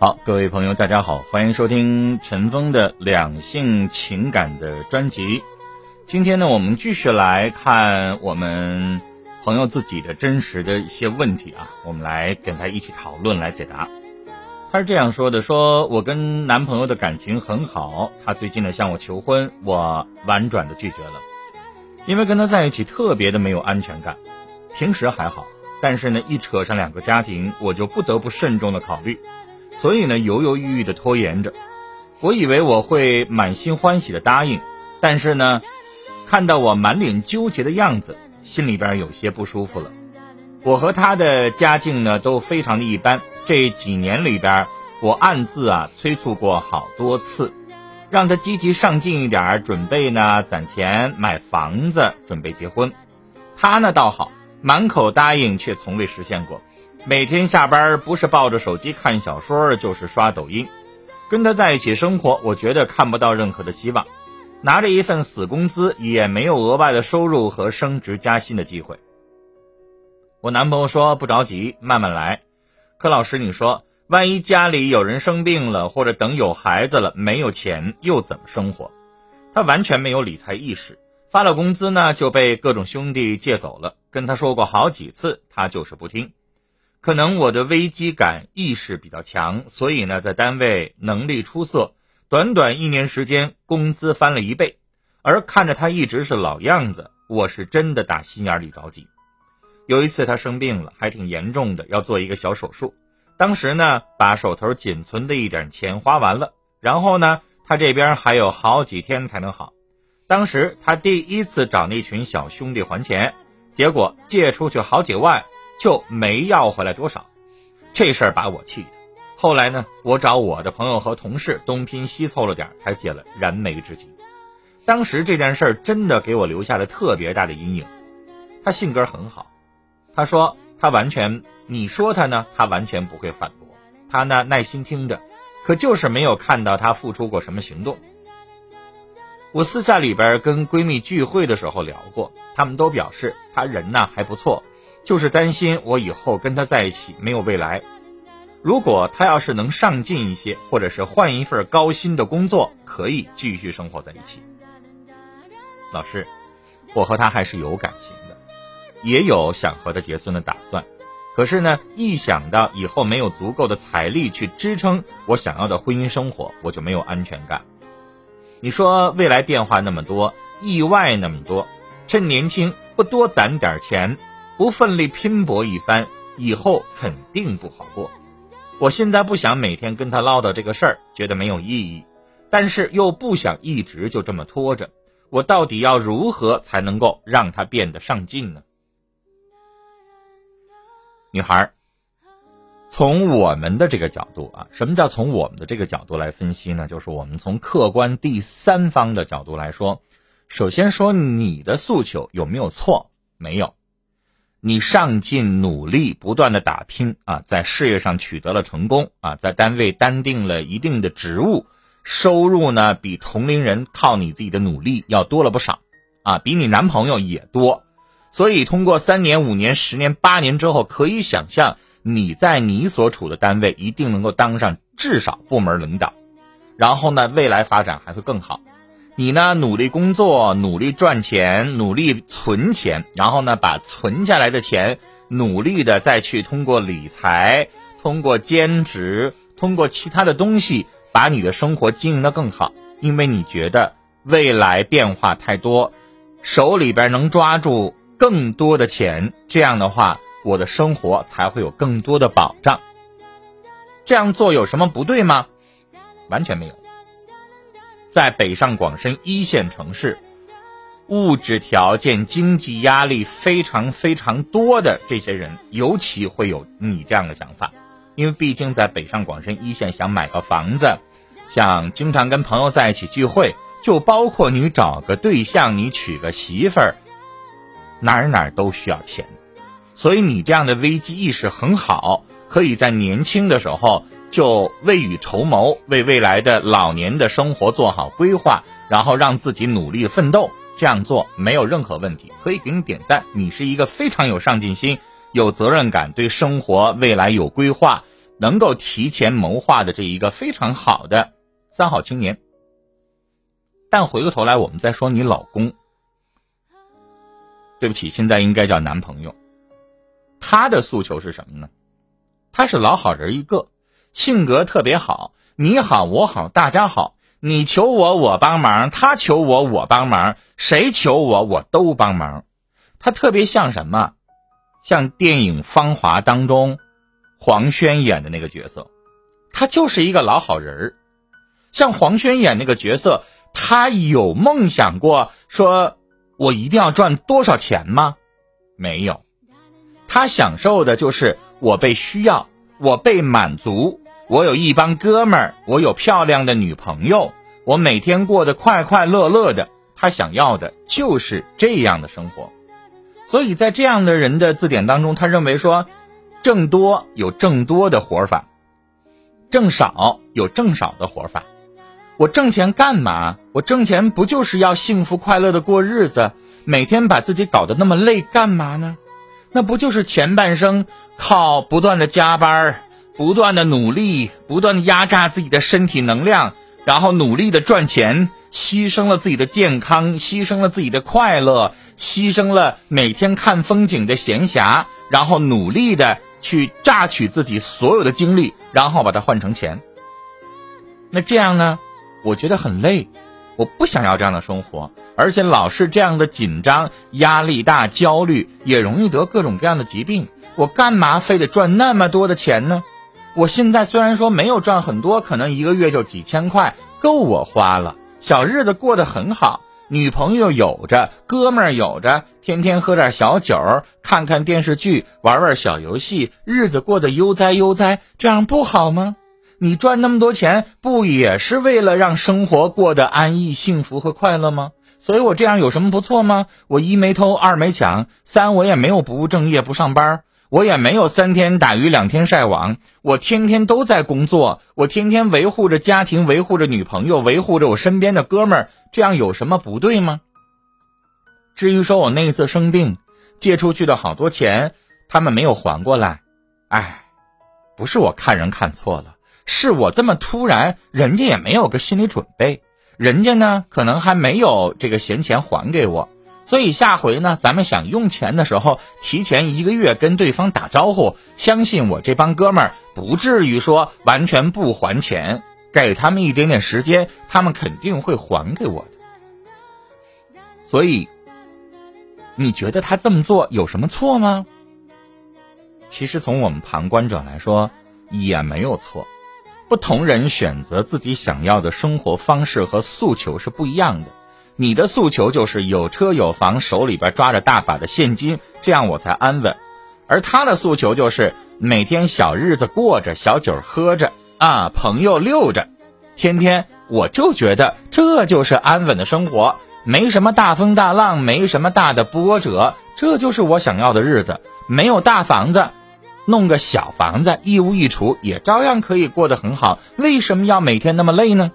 好，各位朋友，大家好，欢迎收听陈峰的两性情感的专辑。今天呢，我们继续来看我们朋友自己的真实的一些问题啊，我们来跟他一起讨论，来解答。他是这样说的：说我跟男朋友的感情很好，他最近呢向我求婚，我婉转的拒绝了，因为跟他在一起特别的没有安全感。平时还好，但是呢，一扯上两个家庭，我就不得不慎重的考虑。所以呢，犹犹豫豫的拖延着。我以为我会满心欢喜的答应，但是呢，看到我满脸纠结的样子，心里边有些不舒服了。我和他的家境呢都非常的一般，这几年里边，我暗自啊催促过好多次，让他积极上进一点，准备呢攒钱买房子，准备结婚。他呢倒好，满口答应，却从未实现过。每天下班不是抱着手机看小说，就是刷抖音。跟他在一起生活，我觉得看不到任何的希望。拿着一份死工资，也没有额外的收入和升职加薪的机会。我男朋友说不着急，慢慢来。柯老师，你说，万一家里有人生病了，或者等有孩子了，没有钱，又怎么生活？他完全没有理财意识，发了工资呢就被各种兄弟借走了。跟他说过好几次，他就是不听。可能我的危机感意识比较强，所以呢，在单位能力出色，短短一年时间工资翻了一倍。而看着他一直是老样子，我是真的打心眼里着急。有一次他生病了，还挺严重的，要做一个小手术。当时呢，把手头仅存的一点钱花完了，然后呢，他这边还有好几天才能好。当时他第一次找那群小兄弟还钱，结果借出去好几万。就没要回来多少，这事儿把我气的。后来呢，我找我的朋友和同事东拼西凑了点，才解了燃眉之急。当时这件事儿真的给我留下了特别大的阴影。他性格很好，他说他完全，你说他呢，他完全不会反驳。他呢耐心听着，可就是没有看到他付出过什么行动。我私下里边跟闺蜜聚会的时候聊过，她们都表示他人呢还不错。就是担心我以后跟他在一起没有未来。如果他要是能上进一些，或者是换一份高薪的工作，可以继续生活在一起。老师，我和他还是有感情的，也有想和他结婚的打算。可是呢，一想到以后没有足够的财力去支撑我想要的婚姻生活，我就没有安全感。你说未来变化那么多，意外那么多，趁年轻不多攒点钱。不奋力拼搏一番，以后肯定不好过。我现在不想每天跟他唠叨这个事儿，觉得没有意义，但是又不想一直就这么拖着。我到底要如何才能够让他变得上进呢？女孩，从我们的这个角度啊，什么叫从我们的这个角度来分析呢？就是我们从客观第三方的角度来说，首先说你的诉求有没有错？没有。你上进努力，不断的打拼啊，在事业上取得了成功啊，在单位担定了一定的职务，收入呢比同龄人靠你自己的努力要多了不少啊，比你男朋友也多，所以通过三年、五年、十年、八年之后，可以想象你在你所处的单位一定能够当上至少部门领导，然后呢，未来发展还会更好。你呢？努力工作，努力赚钱，努力存钱，然后呢，把存下来的钱努力的再去通过理财、通过兼职、通过其他的东西，把你的生活经营的更好。因为你觉得未来变化太多，手里边能抓住更多的钱，这样的话，我的生活才会有更多的保障。这样做有什么不对吗？完全没有。在北上广深一线城市，物质条件、经济压力非常非常多的这些人，尤其会有你这样的想法，因为毕竟在北上广深一线，想买个房子，想经常跟朋友在一起聚会，就包括你找个对象，你娶个媳妇儿，哪儿哪儿都需要钱，所以你这样的危机意识很好，可以在年轻的时候。就未雨绸缪，为未来的老年的生活做好规划，然后让自己努力奋斗，这样做没有任何问题，可以给你点赞。你是一个非常有上进心、有责任感、对生活未来有规划、能够提前谋划的这一个非常好的三好青年。但回过头来，我们再说你老公，对不起，现在应该叫男朋友。他的诉求是什么呢？他是老好人一个，性格特别好，你好我好大家好，你求我我帮忙，他求我我帮忙，谁求我我都帮忙。他特别像什么？像电影《芳华》当中黄轩演的那个角色，他就是一个老好人儿。像黄轩演那个角色。他有梦想过说，我一定要赚多少钱吗？没有，他享受的就是我被需要，我被满足，我有一帮哥们儿，我有漂亮的女朋友，我每天过得快快乐乐的。他想要的就是这样的生活，所以在这样的人的字典当中，他认为说，挣多有挣多的活法，挣少有挣少的活法。我挣钱干嘛？我挣钱不就是要幸福快乐的过日子？每天把自己搞得那么累干嘛呢？那不就是前半生靠不断的加班、不断的努力、不断的压榨自己的身体能量，然后努力的赚钱，牺牲了自己的健康，牺牲了自己的快乐，牺牲了每天看风景的闲暇，然后努力的去榨取自己所有的精力，然后把它换成钱。那这样呢？我觉得很累，我不想要这样的生活，而且老是这样的紧张、压力大、焦虑，也容易得各种各样的疾病。我干嘛非得赚那么多的钱呢？我现在虽然说没有赚很多，可能一个月就几千块，够我花了，小日子过得很好，女朋友有着，哥们儿有着，天天喝点小酒儿，看看电视剧，玩玩小游戏，日子过得悠哉悠哉，这样不好吗？你赚那么多钱，不也是为了让生活过得安逸、幸福和快乐吗？所以我这样有什么不错吗？我一没偷，二没抢，三我也没有不务正业不上班，我也没有三天打鱼两天晒网，我天天都在工作，我天天维护着家庭，维护着女朋友，维护着我身边的哥们儿，这样有什么不对吗？至于说我那一次生病，借出去的好多钱，他们没有还过来，哎，不是我看人看错了。是我这么突然，人家也没有个心理准备，人家呢可能还没有这个闲钱还给我，所以下回呢，咱们想用钱的时候，提前一个月跟对方打招呼，相信我这帮哥们儿不至于说完全不还钱，给他们一点点时间，他们肯定会还给我的。所以，你觉得他这么做有什么错吗？其实从我们旁观者来说，也没有错。不同人选择自己想要的生活方式和诉求是不一样的。你的诉求就是有车有房，手里边抓着大把的现金，这样我才安稳；而他的诉求就是每天小日子过着，小酒喝着啊，朋友溜着，天天我就觉得这就是安稳的生活，没什么大风大浪，没什么大的波折，这就是我想要的日子。没有大房子。弄个小房子，一屋一厨，也照样可以过得很好。为什么要每天那么累呢？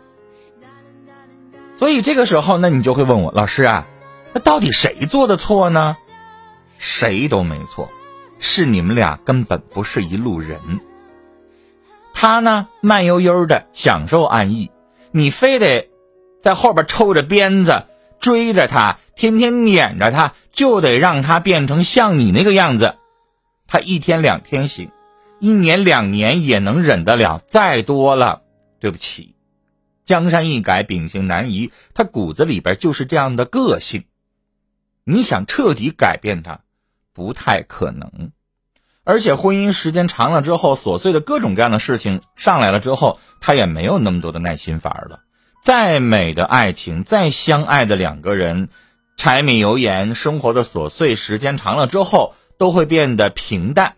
所以这个时候，那你就会问我，老师啊，那到底谁做的错呢？谁都没错，是你们俩根本不是一路人。他呢，慢悠悠的享受安逸，你非得在后边抽着鞭子追着他，天天撵着他，就得让他变成像你那个样子。他一天两天行，一年两年也能忍得了。再多了，对不起，江山易改，秉性难移。他骨子里边就是这样的个性，你想彻底改变他，不太可能。而且婚姻时间长了之后，琐碎的各种各样的事情上来了之后，他也没有那么多的耐心法了。再美的爱情，再相爱的两个人，柴米油盐生活的琐碎，时间长了之后。都会变得平淡，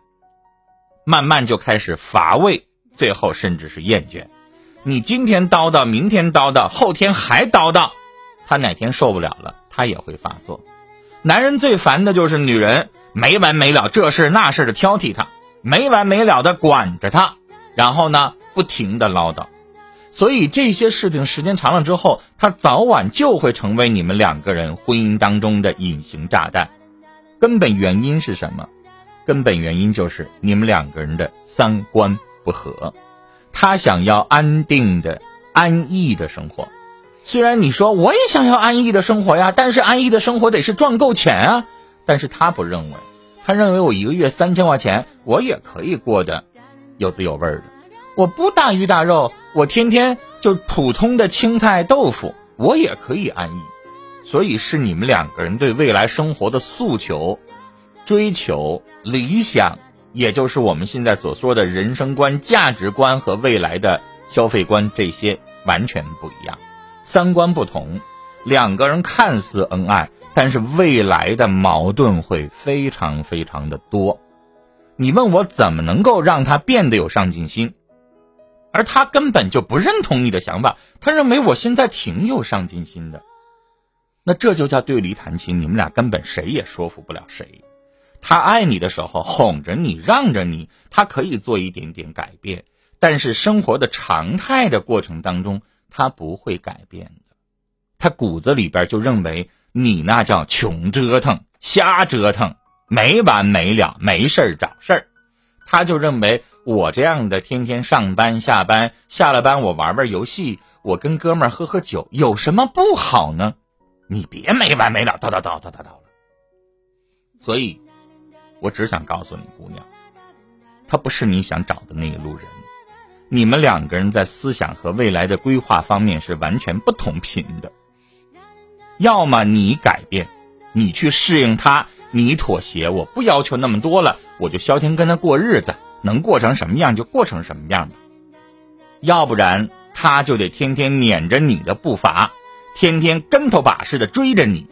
慢慢就开始乏味，最后甚至是厌倦。你今天叨叨，明天叨叨，后天还叨叨，他哪天受不了了，他也会发作。男人最烦的就是女人没完没了这事那事的挑剔他，没完没了的管着他，然后呢不停的唠叨。所以这些事情时间长了之后，他早晚就会成为你们两个人婚姻当中的隐形炸弹。根本原因是什么？根本原因就是你们两个人的三观不合，他想要安定的、安逸的生活。虽然你说我也想要安逸的生活呀，但是安逸的生活得是赚够钱啊。但是他不认为，他认为我一个月三千块钱，我也可以过得有滋有味的。我不大鱼大肉，我天天就普通的青菜豆腐，我也可以安逸。所以是你们两个人对未来生活的诉求、追求、理想，也就是我们现在所说的人生观、价值观和未来的消费观，这些完全不一样，三观不同。两个人看似恩爱，但是未来的矛盾会非常非常的多。你问我怎么能够让他变得有上进心？而他根本就不认同你的想法，他认为我现在挺有上进心的，那这就叫对驴弹琴，你们俩根本谁也说服不了谁。他爱你的时候哄着你让着你，他可以做一点点改变，但是生活的常态的过程当中，他不会改变的。他骨子里边就认为你那叫穷折腾、瞎折腾，没完没了，没事儿找事儿。他就认为我这样的天天上班下班，下了班我玩玩游戏，我跟哥们儿喝喝酒，有什么不好呢？你别没完没了叨叨叨叨叨叨了。所以，我只想告诉你，姑娘，他不是你想找的那一路人。你们两个人在思想和未来的规划方面是完全不同频的。要么你改变，你去适应他。你妥协，我不要求那么多了，我就消停跟他过日子，能过成什么样就过成什么样吧。要不然他就得天天撵着你的步伐，天天跟头把式的追着你，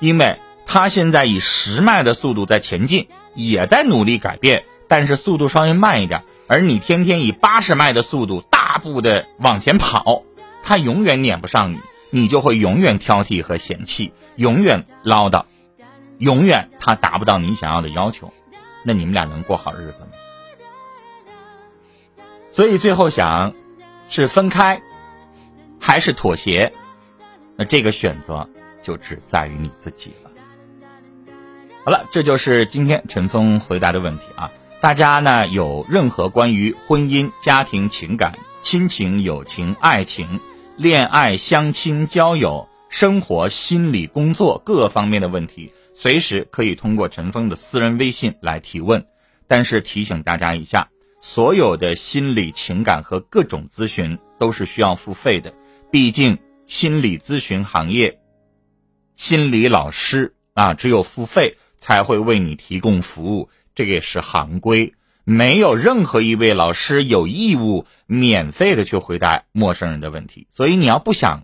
因为他现在以十迈的速度在前进，也在努力改变，但是速度稍微慢一点，而你天天以八十迈的速度大步的往前跑，他永远撵不上你，你就会永远挑剔和嫌弃，永远唠叨。永远他达不到你想要的要求，那你们俩能过好日子吗？所以最后想，是分开，还是妥协？那这个选择就只在于你自己了。好了，这就是今天陈峰回答的问题啊！大家呢有任何关于婚姻、家庭、情感、亲情、友情、爱情、恋爱、相亲、交友、生活、心理、工作各方面的问题？随时可以通过陈峰的私人微信来提问，但是提醒大家一下，所有的心理情感和各种咨询都是需要付费的。毕竟心理咨询行业，心理老师啊，只有付费才会为你提供服务，这个也是行规。没有任何一位老师有义务免费的去回答陌生人的问题。所以你要不想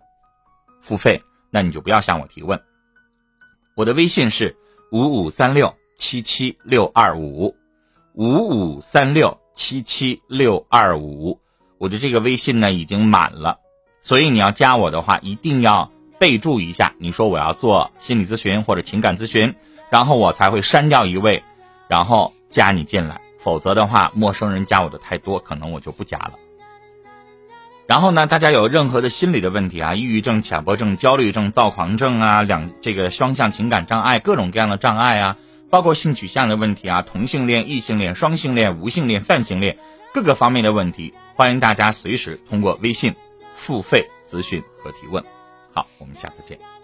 付费，那你就不要向我提问。我的微信是五五三六七七六二五，五五三六七七六二五。我的这个微信呢已经满了，所以你要加我的话，一定要备注一下，你说我要做心理咨询或者情感咨询，然后我才会删掉一位，然后加你进来。否则的话，陌生人加我的太多，可能我就不加了。然后呢，大家有任何的心理的问题啊，抑郁症、强迫症、焦虑症、躁狂症啊，两这个双向情感障碍，各种各样的障碍啊，包括性取向的问题啊，同性恋、异性恋、双性恋、无性恋、泛性恋，各个方面的问题，欢迎大家随时通过微信付费咨询和提问。好，我们下次见。